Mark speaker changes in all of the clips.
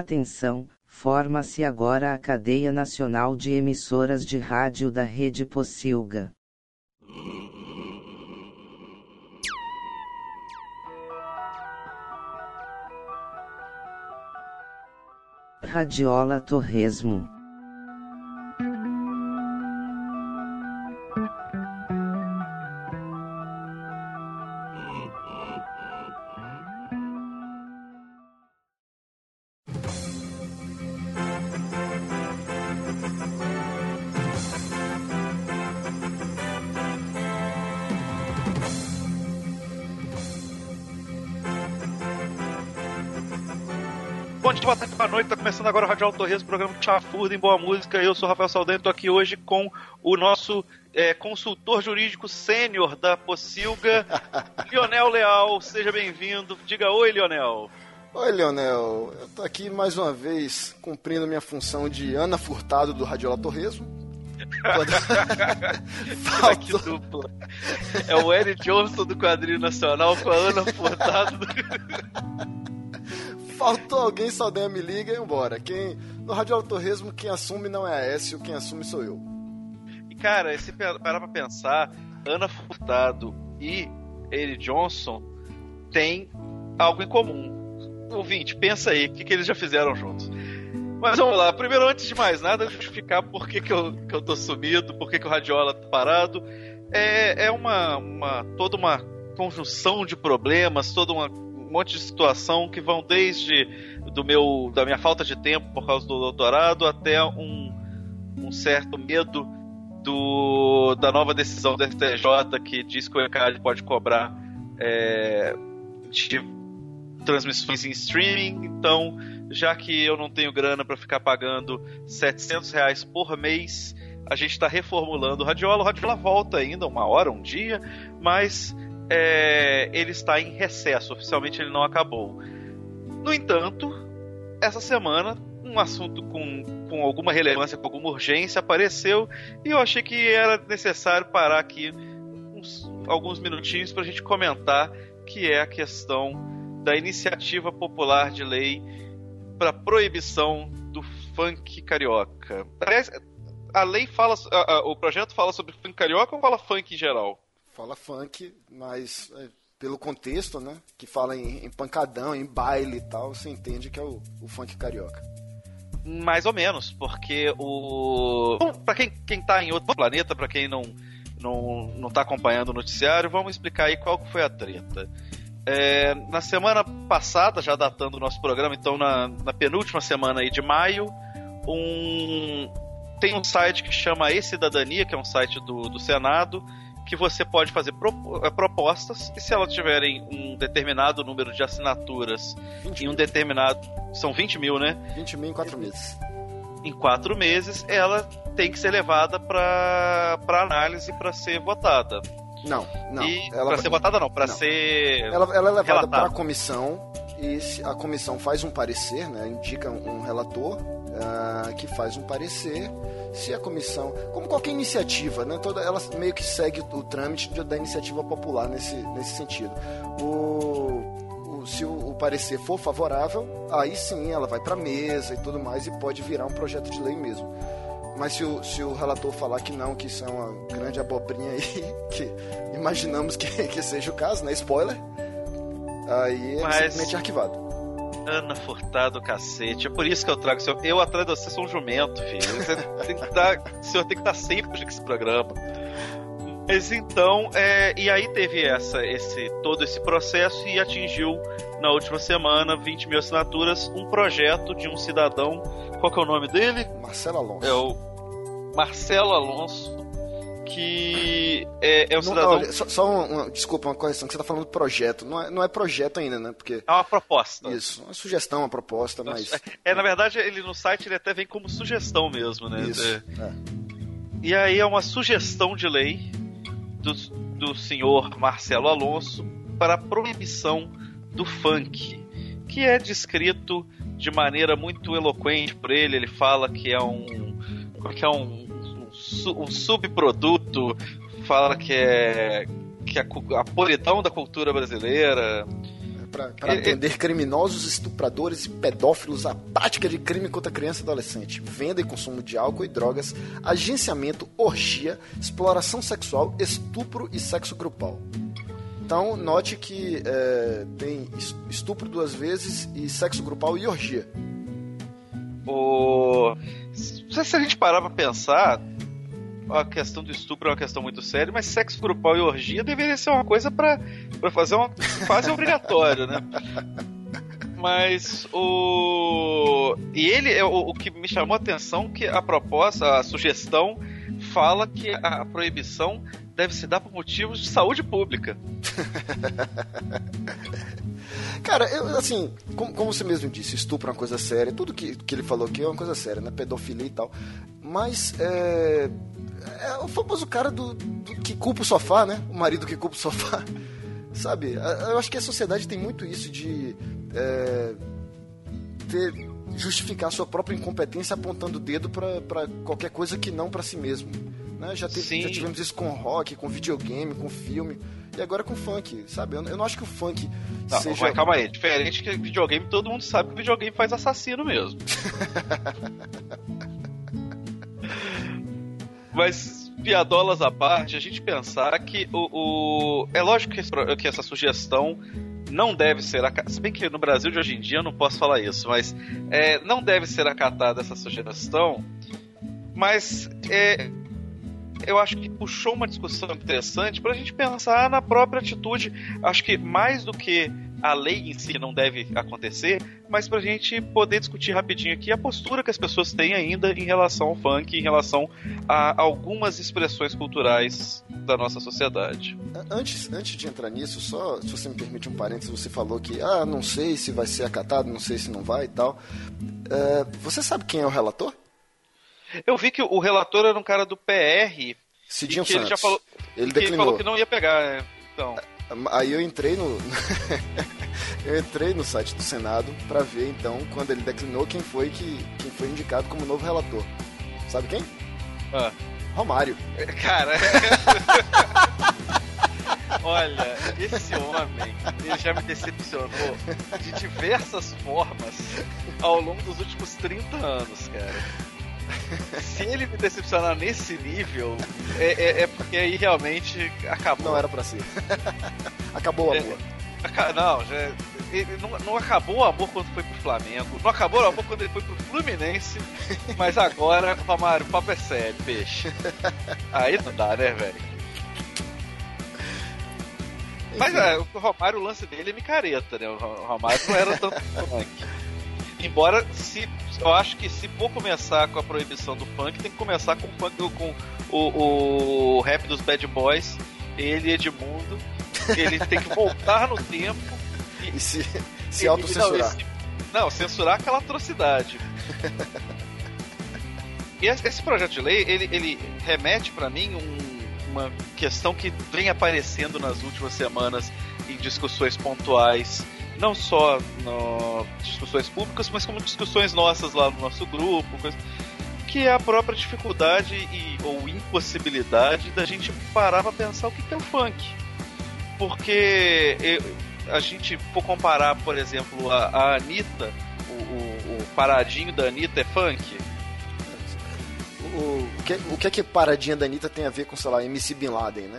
Speaker 1: Atenção, forma-se agora a cadeia nacional de emissoras de rádio da Rede Pocilga. Radiola Torresmo.
Speaker 2: Bom dia, boa tarde, boa noite. Tá começando agora o Rádio Alto Torres, programa Chafurda em Boa Música. Eu sou o Rafael Saldanha, tô aqui hoje com o nosso é, consultor jurídico sênior da Pocilga, Lionel Leal. Seja bem-vindo. Diga oi, Lionel.
Speaker 3: Oi, Leonel. Eu tô aqui mais uma vez cumprindo minha função de Ana Furtado do Radiola Torresmo.
Speaker 2: Olha que dupla. É o Eric Johnson do quadrinho nacional com a Ana Furtado do...
Speaker 3: Faltou alguém, Saldanha me liga e embora. Quem, no Radiola Torresmo, quem assume não é a Aécio, quem assume sou eu.
Speaker 2: E cara, se parar pra pensar, Ana Furtado e Eric Johnson têm algo em comum. Ouvinte, pensa aí, o que, que eles já fizeram juntos. Mas vamos lá, primeiro, antes de mais nada, justificar por que, que, eu, que eu tô sumido, por que, que o Radiola tá parado. É, é uma, uma. toda uma conjunção de problemas, toda uma um monte de situação que vão desde do meu da minha falta de tempo por causa do doutorado até um, um certo medo do, da nova decisão do STJ que diz que o ECAD pode cobrar é, de transmissões em streaming. Então, já que eu não tenho grana para ficar pagando 700 reais por mês, a gente está reformulando o Radiola. O Radiola volta ainda uma hora, um dia, mas é, ele está em recesso. Oficialmente ele não acabou. No entanto, essa semana um assunto com, com alguma relevância, com alguma urgência apareceu e eu achei que era necessário parar aqui uns, alguns minutinhos para a gente comentar que é a questão da iniciativa popular de lei para proibição do funk carioca. Aliás, a lei fala, a, a, o projeto fala sobre funk carioca ou fala funk em geral?
Speaker 3: Fala funk, mas é, pelo contexto, né? Que fala em, em, pancadão, em baile e tal, você entende que é o, o funk carioca.
Speaker 2: Mais ou menos, porque o. Para quem, quem tá em outro planeta, para quem não, não, não tá acompanhando o noticiário, vamos explicar aí qual foi a treta. É, na semana passada, já datando o nosso programa, então na, na penúltima semana aí de maio, um, tem um site que chama E-Cidadania, que é um site do, do Senado, que você pode fazer eh, propostas e se elas tiverem um determinado número de assinaturas em um determinado. São 20 mil, né?
Speaker 3: 20 mil em quatro meses.
Speaker 2: Em quatro meses, ela tem que ser levada para análise para ser votada.
Speaker 3: Não, não.
Speaker 2: Para ser votada, não, para ser.
Speaker 3: Ela, ela é levada para a comissão e a comissão faz um parecer, né, indica um relator uh, que faz um parecer se a comissão, como qualquer iniciativa, né, toda ela meio que segue o, o trâmite da iniciativa popular nesse, nesse sentido. O, o se o, o, parecer for favorável, aí sim ela vai para a mesa e tudo mais e pode virar um projeto de lei mesmo. Mas se o, se o relator falar que não, que isso é uma grande abobrinha aí, que imaginamos que, que seja o caso, né? Spoiler. Aí é Mas... simplesmente arquivado.
Speaker 2: Ana Furtado, cacete. É por isso que eu trago. Seu... Eu atrás de você sou um jumento, filho. Você tem que estar... O senhor tem que estar sempre nesse programa. Mas então, é... e aí teve essa, esse, todo esse processo e atingiu na última semana 20 mil assinaturas um projeto de um cidadão. Qual que é o nome dele?
Speaker 3: Marcelo Alonso.
Speaker 2: É o Marcelo Alonso que é, é um cidadão. Olha,
Speaker 3: só, só uma, desculpa, uma correção, que você está falando de projeto. Não é, não é projeto ainda, né? Porque...
Speaker 2: É uma proposta.
Speaker 3: Isso, uma sugestão, uma proposta, mas.
Speaker 2: É, na verdade, ele no site ele até vem como sugestão mesmo, né?
Speaker 3: Isso. É. é.
Speaker 2: E aí é uma sugestão de lei do, do senhor Marcelo Alonso para a proibição do funk, que é descrito de maneira muito eloquente por ele. Ele fala que é um. que é um um subproduto, fala que é que a, a polidão da cultura brasileira.
Speaker 3: para atender criminosos, estupradores e pedófilos à prática de crime contra criança e adolescente, venda e consumo de álcool e drogas, agenciamento, orgia, exploração sexual, estupro e sexo grupal. Então, note que é, tem estupro duas vezes e sexo grupal e orgia.
Speaker 2: O... Se a gente parar pra pensar, a questão do estupro é uma questão muito séria, mas sexo grupal e orgia deveria ser uma coisa para fazer uma quase obrigatório, né? Mas o. E ele é o, o, que me chamou a atenção que a proposta, a sugestão, fala que a proibição deve se dar por motivos de saúde pública.
Speaker 3: Cara, eu, assim, como, como, você mesmo disse, estupro é uma coisa séria, tudo que, que ele falou aqui é uma coisa séria, né? Pedofilia e tal. Mas é, é o famoso cara do, do, que culpa o sofá, né? O marido que culpa o sofá. Sabe? Eu acho que a sociedade tem muito isso de é, ter, justificar sua própria incompetência apontando o dedo para qualquer coisa que não para si mesmo. Né? Já, teve, já tivemos isso com rock, com videogame, com filme. E agora com funk, sabe? Eu, eu não acho que o funk
Speaker 2: não,
Speaker 3: seja.
Speaker 2: Mas calma aí, diferente que videogame, todo mundo sabe que videogame faz assassino mesmo. Mas, piadolas à parte, a gente pensar que o. o... É lógico que, que essa sugestão não deve ser acatada. Se bem que no Brasil de hoje em dia eu não posso falar isso, mas é, não deve ser acatada essa sugestão. Mas é, eu acho que puxou uma discussão interessante para a gente pensar na própria atitude. Acho que mais do que a lei em si não deve acontecer, mas para a gente poder discutir rapidinho aqui a postura que as pessoas têm ainda em relação ao funk, em relação a algumas expressões culturais da nossa sociedade.
Speaker 3: Antes, antes de entrar nisso, só se você me permite um parênteses, você falou que ah, não sei se vai ser acatado, não sei se não vai e tal. Uh, você sabe quem é o relator?
Speaker 2: Eu vi que o relator era um cara do PR.
Speaker 3: Cidinho Santos.
Speaker 2: Ele já falou,
Speaker 3: ele declinou.
Speaker 2: ele falou que não ia pegar, né? Então.
Speaker 3: Aí eu entrei no. eu entrei no site do Senado para ver então, quando ele declinou, quem foi que quem foi indicado como novo relator. Sabe quem?
Speaker 2: Ah.
Speaker 3: Romário.
Speaker 2: Cara. Olha, esse homem, ele já me decepcionou de diversas formas ao longo dos últimos 30 anos, cara. Se ele me decepcionar nesse nível, é, é, é porque aí realmente acabou.
Speaker 3: Não era pra ser. acabou o amor.
Speaker 2: É, não, já, ele não, não, acabou o amor quando foi pro Flamengo, não acabou o amor quando ele foi pro Fluminense, mas agora, Romário, o papo é sério, peixe. Aí não dá, né, velho? Mas é, o Romário, o lance dele é micareta, né? O Romário não era tanto funk. Embora, se, eu acho que se for começar com a proibição do funk, tem que começar com, com o, o rap dos Bad Boys, ele Edmundo, ele tem que voltar no tempo
Speaker 3: e, e se, se autocensurar.
Speaker 2: Não, não, censurar aquela atrocidade. e esse projeto de lei, ele, ele remete para mim um, uma questão que vem aparecendo nas últimas semanas em discussões pontuais não só no discussões públicas, mas como discussões nossas lá no nosso grupo, que é a própria dificuldade e, ou impossibilidade da gente parar para pensar o que é o funk. Porque eu, a gente for comparar, por exemplo, a, a Anitta, o, o, o paradinho da Anitta é funk?
Speaker 3: O, o, que, o que é que paradinha da Anitta tem a ver com, sei lá, MC Bin Laden, né?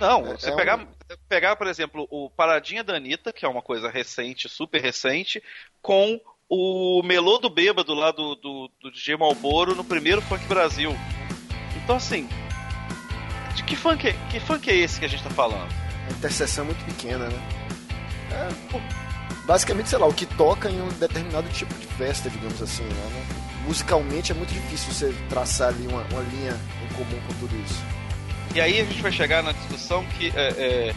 Speaker 2: Não, é, você é pegar, um... pegar, por exemplo, o Paradinha da Anitta, que é uma coisa recente, super recente, com o Melô do Bêbado lá do, do, do DJ Malboro no primeiro Funk Brasil. Então, assim, de que funk, é, que funk é esse que a gente tá falando?
Speaker 3: A interseção é muito pequena, né? É, pô, basicamente, sei lá, o que toca em um determinado tipo de festa, digamos assim, né? Musicalmente é muito difícil você traçar ali uma, uma linha em comum com tudo isso.
Speaker 2: E aí a gente vai chegar na discussão que é, é,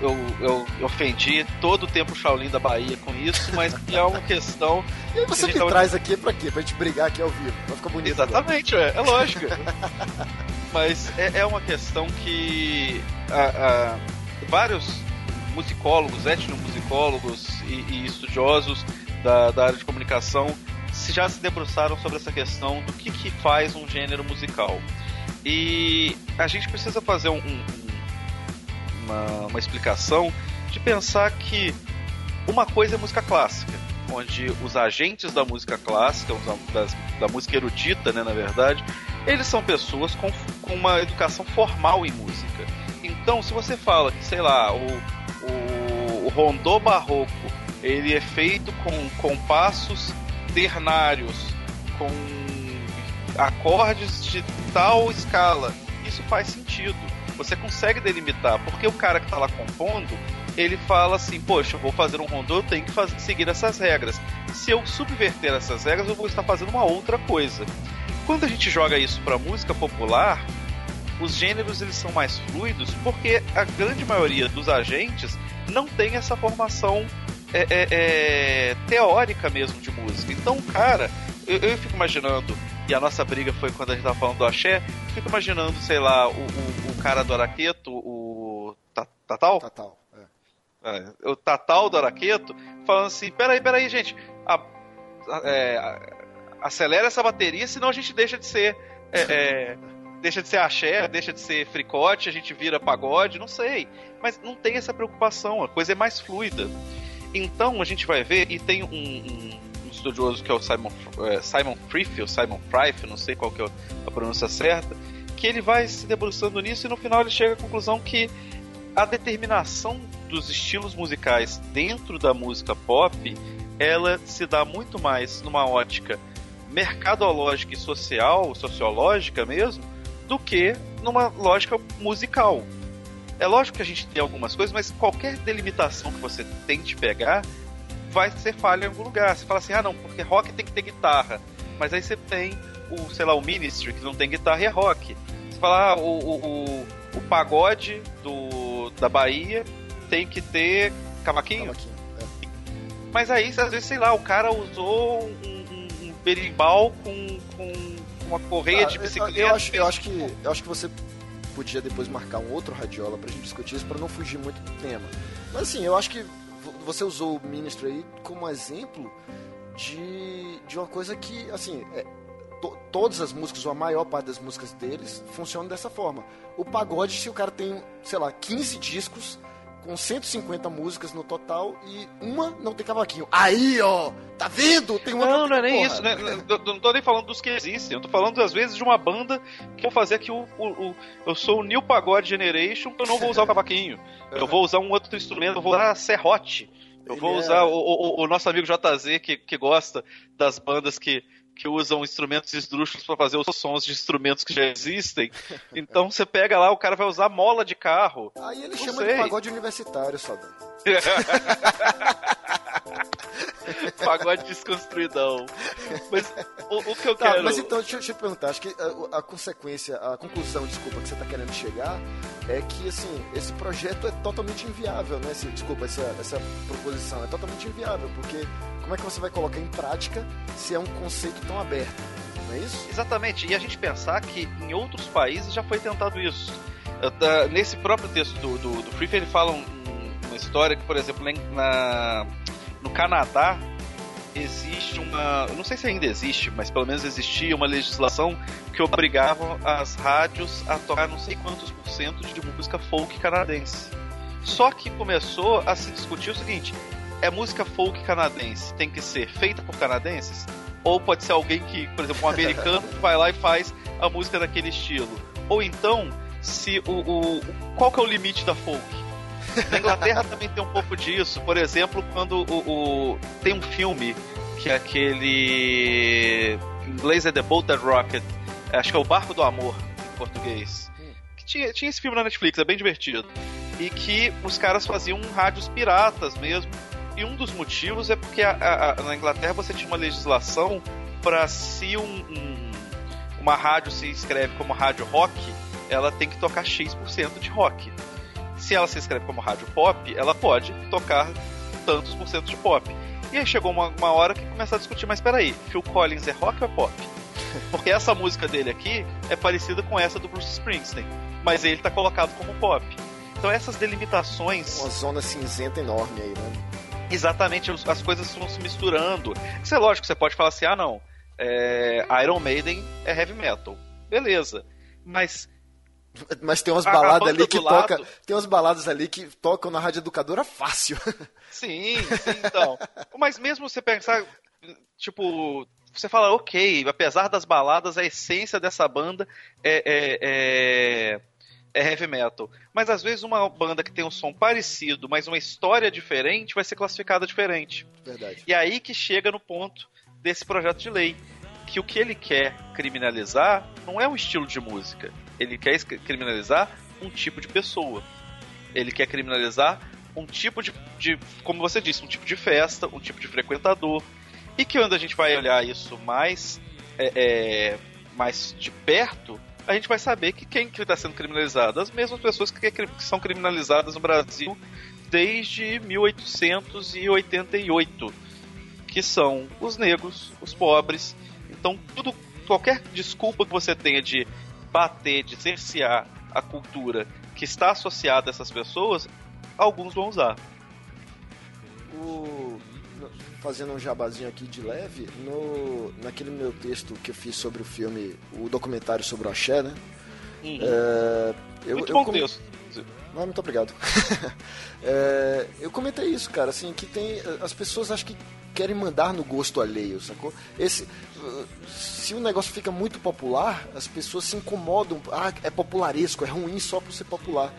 Speaker 2: eu, eu, ofendi todo o tempo Shaolin da Bahia com isso, mas que é uma questão.
Speaker 3: E aí você que me tava... traz aqui pra quê? Pra gente brigar aqui ao vivo. Vai ficar bonito.
Speaker 2: Exatamente, é, é lógico. mas é, é, uma questão que a, a, vários musicólogos, etnomusicólogos e, e estudiosos da, da área de comunicação se já se debruçaram sobre essa questão do que, que faz um gênero musical. E a gente precisa fazer um, um, uma, uma explicação de pensar que Uma coisa é música clássica, onde os agentes da música clássica, das, da música erudita, né, na verdade, eles são pessoas com, com uma educação formal em música. Então, se você fala que, sei lá, o, o, o rondô barroco ele é feito com compassos ternários, com acordes de tal escala, isso faz sentido. Você consegue delimitar, porque o cara que está lá compondo, ele fala assim: Poxa, eu vou fazer um rondô, eu tenho que fazer, seguir essas regras. Se eu subverter essas regras, eu vou estar fazendo uma outra coisa. Quando a gente joga isso para música popular, os gêneros eles são mais fluidos porque a grande maioria dos agentes não tem essa formação é, é, é, teórica mesmo de música. Então, cara, eu, eu, fico imaginando, e a nossa briga foi quando a gente tava falando do axé, fico imaginando, sei lá, o, o, o cara do Araqueto, o Tatal?
Speaker 3: Tatal,
Speaker 2: é. é. O Tatal do Araqueto, falando assim, peraí, peraí, gente, a, a, é, acelera essa bateria, senão a gente deixa de ser... É, é, deixa de ser axé, deixa de ser fricote, a gente vira pagode, não sei. Mas não tem essa preocupação, a coisa é mais fluida. Então a gente vai ver, e tem um, um, um estudioso que é o Simon, é, Simon Frith, ou Simon Frith, não sei qual que é a pronúncia certa, que ele vai se debruçando nisso e no final ele chega à conclusão que a determinação dos estilos musicais dentro da música pop ela se dá muito mais numa ótica mercadológica e social, sociológica mesmo, do que numa lógica musical. É lógico que a gente tem algumas coisas, mas qualquer delimitação que você tente pegar vai ser falha em algum lugar. Você fala assim, ah não, porque rock tem que ter guitarra. Mas aí você tem o, sei lá, o Ministry, que não tem guitarra e é rock. Você fala, ah, o, o, o, pagode do, da Bahia tem que ter cavaquinho. cavaquinho é. Mas aí, às vezes, sei lá, o cara usou um, um, um berimbau com, com uma correia ah, de bicicleta.
Speaker 3: Eu, eu, acho, eu, acho que, eu acho que você podia depois marcar um outro radiola pra gente discutir isso, para não fugir muito do tema. Mas assim, eu acho que você usou o Ministry aí como exemplo de, de uma coisa que, assim, é, to, todas as músicas, ou a maior parte das músicas deles, funcionam dessa forma. O pagode, se o cara tem, sei lá, 15 discos, com 150 músicas no total e uma não tem cavaquinho. Aí, ó, tá vendo? Tem uma
Speaker 2: Não, não é nem porra. isso, né? Eu não tô nem falando dos que existem, eu tô falando às vezes de uma banda que vou fazer aqui o, o, o, eu sou o New Pagode Generation, eu não vou usar o cavaquinho. Eu vou usar um outro instrumento, eu vou usar serrote. Eu vou usar é... o, o, o, nosso amigo JZ que, que gosta das bandas que que usam instrumentos esdrúxulos para fazer os sons de instrumentos que já existem. Então você pega lá, o cara vai usar mola de carro.
Speaker 3: Aí ele Não chama sei. de pagode universitário, Saldan.
Speaker 2: Pagode desconstruidão. Mas o, o que eu tá, quero.
Speaker 3: Mas então, deixa, deixa eu te perguntar. Acho que a, a, consequência, a conclusão, desculpa, que você está querendo chegar é que, assim, esse projeto é totalmente inviável, né? Esse, desculpa, essa, essa proposição é totalmente inviável, porque como é que você vai colocar em prática se é um conceito tão aberto? Não é isso?
Speaker 2: Exatamente. E a gente pensar que em outros países já foi tentado isso. Nesse próprio texto do, do, do Free, ele fala um, uma história que, por exemplo, na, Canadá existe uma. Eu não sei se ainda existe, mas pelo menos existia uma legislação que obrigava as rádios a tocar não sei quantos por cento de música folk canadense. Só que começou a se discutir o seguinte: é música folk canadense tem que ser feita por canadenses? Ou pode ser alguém que, por exemplo, um americano que vai lá e faz a música daquele estilo? Ou então, se o, o qual que é o limite da folk? Na Inglaterra também tem um pouco disso. Por exemplo, quando o, o, tem um filme que é aquele. Em inglês é The Boat That Rocket. Acho que é O Barco do Amor, em português. Que tinha, tinha esse filme na Netflix, é bem divertido. E que os caras faziam rádios piratas mesmo. E um dos motivos é porque a, a, a, na Inglaterra você tinha uma legislação para se um, um, uma rádio se inscreve como rádio rock, ela tem que tocar X% de rock se ela se inscreve como rádio pop, ela pode tocar tantos por cento de pop. E aí chegou uma, uma hora que começou a discutir, mas peraí, Phil Collins é rock ou é pop? Porque essa música dele aqui é parecida com essa do Bruce Springsteen, mas ele tá colocado como pop. Então essas delimitações.
Speaker 3: Uma zona cinzenta enorme aí, né?
Speaker 2: Exatamente, as coisas vão se misturando. Isso é lógico, você pode falar assim, ah não, é, Iron Maiden é heavy metal. Beleza. Mas
Speaker 3: Mas tem umas baladas ali que tocam. Tem umas baladas ali que tocam na rádio educadora fácil.
Speaker 2: Sim, sim, então. Mas mesmo você pensar, tipo, você fala, ok, apesar das baladas, a essência dessa banda é, é, é, é, heavy metal. Mas às vezes uma banda que tem um som parecido, mas uma história diferente, vai ser classificada diferente.
Speaker 3: Verdade.
Speaker 2: E aí que chega no ponto desse projeto de lei. Que o que ele quer criminalizar não é um estilo de música. Ele quer criminalizar um tipo de pessoa. Ele quer criminalizar um tipo de, de, como você disse, um tipo de festa, um tipo de frequentador. E que quando a gente vai olhar isso mais, é, é, mais de perto, a gente vai saber que quem que está sendo criminalizado? As mesmas pessoas que, que são criminalizadas no Brasil desde 1888, que são os negros, os pobres. Então, tudo, qualquer desculpa que você tenha de bater, de cercear a cultura que está associada a essas pessoas, alguns vão usar.
Speaker 3: O... Fazendo um jabazinho aqui de leve, no... naquele meu texto que eu fiz sobre o filme, o documentário sobre o Axé, né?
Speaker 2: Uhum. É... Eu, muito eu bom com... texto.
Speaker 3: Muito obrigado. é... eu comentei isso, cara, assim, que tem. As pessoas acho que querem mandar no gosto alheio, sacou? Esse, se o negócio fica muito popular, as pessoas se incomodam. Ah, é popularesco, é ruim só por ser popular.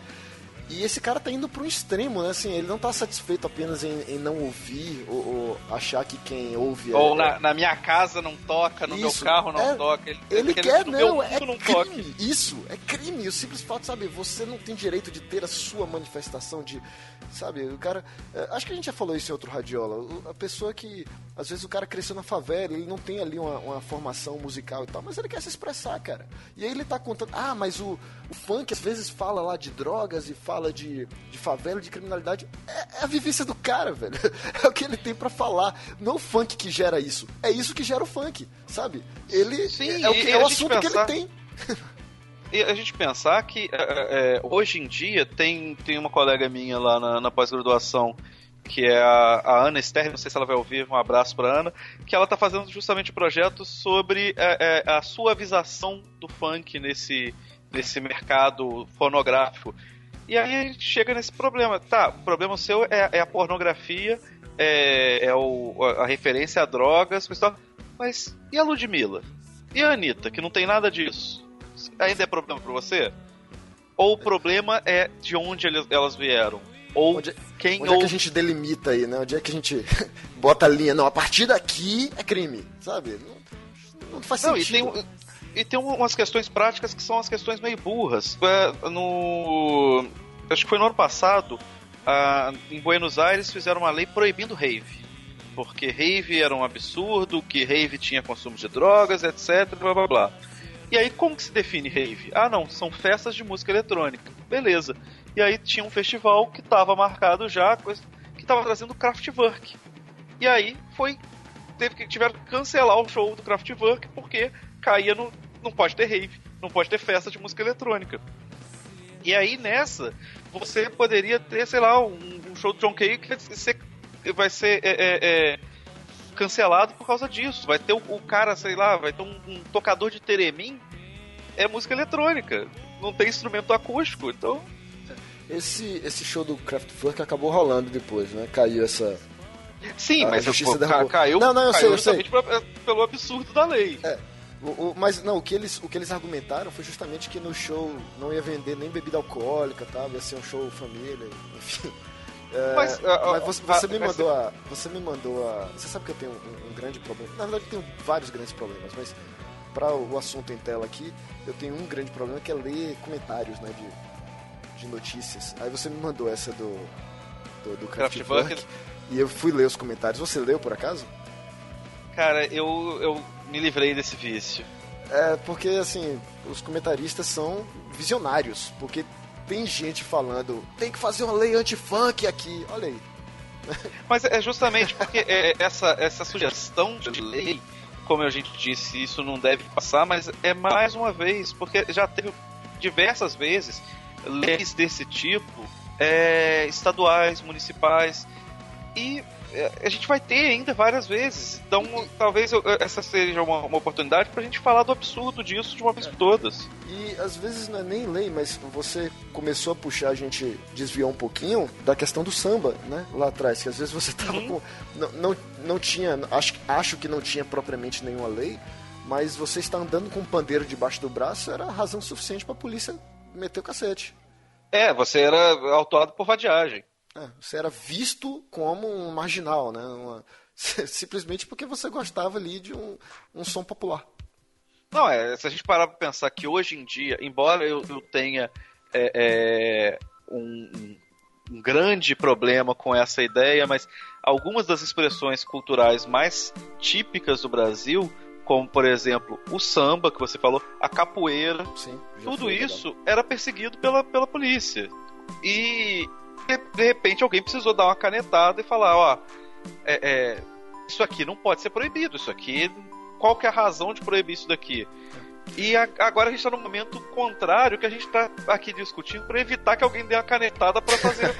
Speaker 3: E esse cara tá indo pro extremo, né? Assim, ele não tá satisfeito apenas em, em não ouvir ou, ou, achar que quem ouve
Speaker 2: Ou é, na, na, minha casa não toca, no isso, meu carro não é, toca.
Speaker 3: Ele, ele quer, não, é não crime. Toque. Isso, é crime. O simples fato, sabe? Você não tem direito de ter a sua manifestação de Sabe, o cara. É, acho que a gente já falou isso em outro radiola. A pessoa que. Às vezes o cara cresceu na favela, ele não tem ali uma, uma formação musical e tal, mas ele quer se expressar, cara. E aí ele tá contando. Ah, mas o, o funk às vezes fala lá de drogas e fala de, de favela, de criminalidade. É, é a vivência do cara, velho. É o que ele tem para falar. Não é o funk que gera isso. É isso que gera o funk, sabe? Ele. Sim, é, o, que, é o assunto pensar... que ele tem.
Speaker 2: E a gente pensar que é, é, hoje em dia tem, tem uma colega minha lá na, na pós-graduação que é a, a, Ana Esther, não sei se ela vai ouvir, um abraço para Ana, que ela está fazendo justamente projetos sobre é, é, a suavização do funk nesse, nesse mercado fonográfico. E aí a gente chega nesse problema. Tá, o problema seu é, é a pornografia, é, é o, a referência a drogas, mas e a Ludmilla? E a Anitta, que não tem nada disso? ainda é problema para você? Ou o problema é de onde elas vieram? Ou onde, quem
Speaker 3: onde ou... é que a gente delimita aí, né? Onde é que a gente bota a linha? Não, a partir daqui é crime, sabe? Não, não faz não, sentido.
Speaker 2: E tem, e tem umas questões práticas que são as questões meio burras. É, no... Acho que foi no ano passado, em Buenos Aires fizeram uma lei proibindo rave. Porque rave era um absurdo, que rave tinha consumo de drogas, etc, blá blá blá. E aí, como que se define rave? Ah, não, são festas de música eletrônica. Beleza. E aí tinha um festival que estava marcado já, que estava trazendo Kraftwerk. E aí foi. Teve que, tiveram que cancelar o show do Kraftwerk porque caía no. Não pode ter rave, não pode ter festa de música eletrônica. E aí nessa, você poderia ter, sei lá, um, um show do John Cage que vai ser, vai ser é, é, é cancelado por causa disso. Vai ter o, o cara, sei lá, vai ter um, um, tocador de teremin, é música eletrônica, não tem instrumento acústico, então.
Speaker 3: Esse, esse show do Kraftwerk acabou rolando depois, né? Caiu essa.
Speaker 2: Sim, a mas justiça pô, caiu,
Speaker 3: não, não, eu
Speaker 2: caiu
Speaker 3: sei, eu sei.
Speaker 2: Pra, pelo absurdo da lei.
Speaker 3: É. O, o, mas não, o que, eles, o que eles argumentaram foi justamente que no show não ia vender nem bebida alcoólica, tá? ia ser um show família, enfim. É, mas, mas você, você me mandou a. Você me mandou a. Você sabe que eu tenho um, um grande problema. Na verdade, eu tenho vários grandes problemas, mas para o assunto em tela aqui, eu tenho um grande problema que é ler comentários né, de, de notícias. Aí você me mandou essa do. do, do Kraftwerk. E eu fui ler os comentários. Você leu por acaso?
Speaker 2: Cara, eu, eu me livrei desse vício.
Speaker 3: É, porque assim, os comentaristas são visionários, porque tem gente falando, tem que fazer uma lei anti-funk aqui. Olha aí.
Speaker 2: Mas é justamente porque é, essa, essa sugestão de lei, como a gente disse, isso não deve passar, mas é mais uma vez, porque já teve diversas vezes leis desse tipo, é, estaduais, municipais, e é, a gente vai ter ainda várias vezes. Então, talvez eu, essa seja uma, uma oportunidade pra gente falar do absurdo disso de uma vez por todas.
Speaker 3: E às vezes não é nem lei, mas você começou a puxar, a gente desviou um pouquinho da questão do samba, né? Lá atrás, que às vezes você tava uhum. com. Não, não, não tinha. Acho, acho que não tinha propriamente nenhuma lei, mas você está andando com um pandeiro debaixo do braço era razão suficiente para a polícia meter o cacete.
Speaker 2: É, você era autuado por vadiagem.
Speaker 3: É, você era visto como um marginal, né? Uma, simplesmente porque você gostava ali de um, um som popular.
Speaker 2: Não, é, se a gente parar para pensar que hoje em dia, embora eu, eu tenha é, é, um, um, grande problema com essa ideia, mas algumas das expressões culturais mais típicas do Brasil como por exemplo o samba que você falou, a capoeira, Sim, tudo isso legal. era perseguido pela, pela polícia. E de repente alguém precisou dar uma canetada e falar, ó, é, é, isso aqui não pode ser proibido, isso aqui, qual que é a razão de proibir isso daqui? E a, agora a gente está no momento contrário que a gente está aqui discutindo para evitar que alguém dê uma canetada para fazer.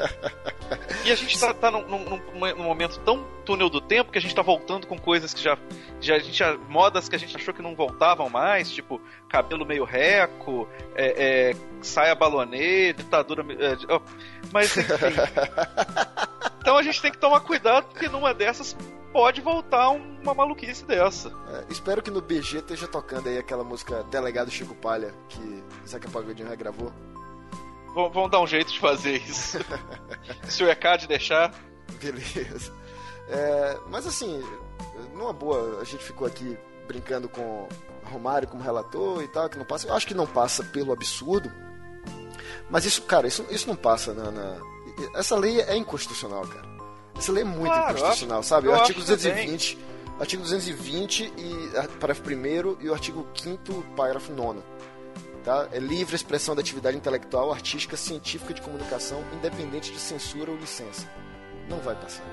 Speaker 2: e a gente está tá num, num, num, momento tão túnel do tempo que a gente está voltando com coisas que já, já a gente já, modas que a gente achou que não voltavam mais, tipo cabelo meio reco, é, é, saia balonê, ditadura. É, oh, mas enfim. então a gente tem que tomar cuidado porque numa dessas pode voltar uma maluquice dessa.
Speaker 3: É, espero que no BG esteja tocando aí aquela música Delegado Chico Palha, que Zeca Pagodinho regravou.
Speaker 2: Vamos, vamos dar um jeito de fazer isso. Se o ECAD deixar.
Speaker 3: Beleza. É, mas assim, numa boa, a gente ficou aqui brincando com Romário como relator e tal, que não passa. Eu acho que não passa pelo absurdo. Mas isso, cara, isso, isso não passa na, na... Essa lei é inconstitucional, cara. Lei é muito claro, inconstitucional, acho, sabe? O artigo 220, artigo 220 e parágrafo 1 e o artigo 5 parágrafo 9 tá? É livre expressão da atividade intelectual, artística, científica de comunicação, independente de censura ou licença. Não vai passar.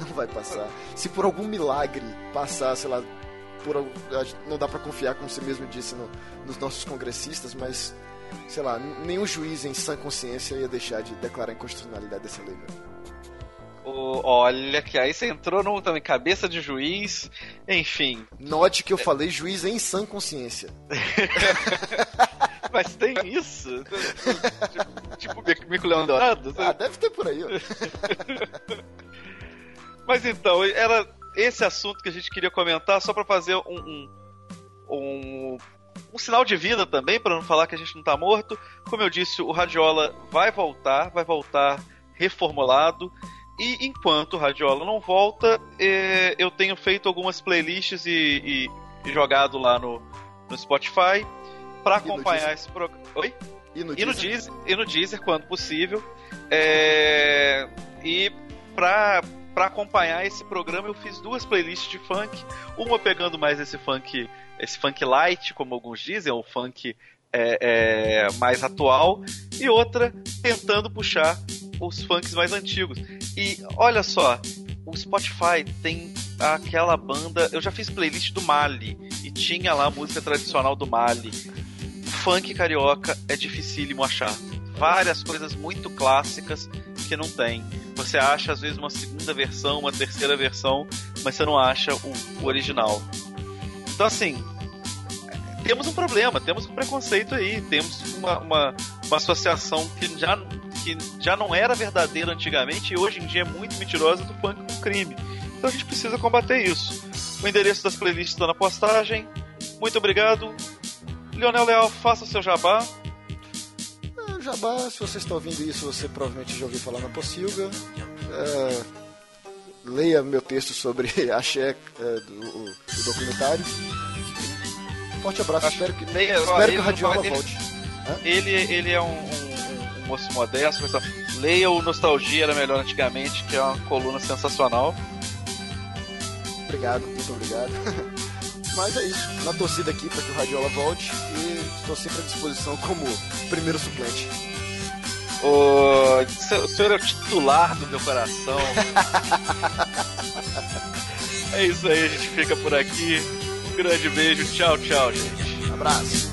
Speaker 3: Não vai passar. Se por algum milagre passar, sei lá, por, não dá para confiar, como você mesmo disse, no, nos nossos congressistas, mas sei lá, nenhum juiz em sã consciência ia deixar de declarar a inconstitucionalidade dessa lei. Velho.
Speaker 2: O, olha que aí você entrou no também cabeça de juiz, enfim.
Speaker 3: Note que eu falei juiz em sã consciência.
Speaker 2: Mas tem isso? tipo, tipo Mico Leão Dourado?
Speaker 3: Ah, deve ter por aí, ó.
Speaker 2: Mas então, era esse assunto que a gente queria comentar só para fazer um, um, um, um, sinal de vida também, para não falar que a gente não tá morto. Como eu disse, o Radiola vai voltar, vai voltar reformulado. E enquanto o Radiola não volta, é, eu tenho feito algumas playlists e, e, e jogado lá no, no Spotify para acompanhar esse programa. Oi?
Speaker 3: E no, e no,
Speaker 2: Deezer? E no Deezer, quando possível. É... E para para acompanhar esse programa eu fiz duas playlists de funk, uma pegando mais esse funk, esse funk light, como alguns dizem, ou funk é, é, mais atual, e outra tentando puxar os funks mais antigos. E olha só, o Spotify tem aquela banda. Eu já fiz playlist do Mali e tinha lá a música tradicional do Mali. Funk carioca é dificílimo achar. Várias coisas muito clássicas que não tem. Você acha às vezes uma segunda versão, uma terceira versão, mas você não acha o, o original. Então assim, temos um problema, temos um preconceito aí, temos uma, uma, uma associação que já, que já não era verdadeira antigamente e hoje em dia é muito mentirosa do funk com crime. Então a gente precisa combater isso. O endereço das playlists está na postagem. Muito obrigado. Leonel Leal, faça o seu jabá.
Speaker 3: É, jabá, se você está ouvindo isso, você provavelmente já ouviu falar na Possilga. É, leia meu texto sobre Axé é, do, do documentário Forte abraço. Acho espero que, leia, espero que o Radiola volte.
Speaker 2: Ele, ele é um, um, um moço modesto, mas, leia o Nostalgia Era Melhor Antigamente, que é uma coluna sensacional.
Speaker 3: Obrigado, muito obrigado. Mas é isso, na torcida aqui para que o Radiola volte e estou sempre à disposição como primeiro suplente.
Speaker 2: O, o senhor é o titular do meu coração. é isso aí, a gente fica por aqui grande beijo. Tchau, tchau, gente.
Speaker 3: Abraço.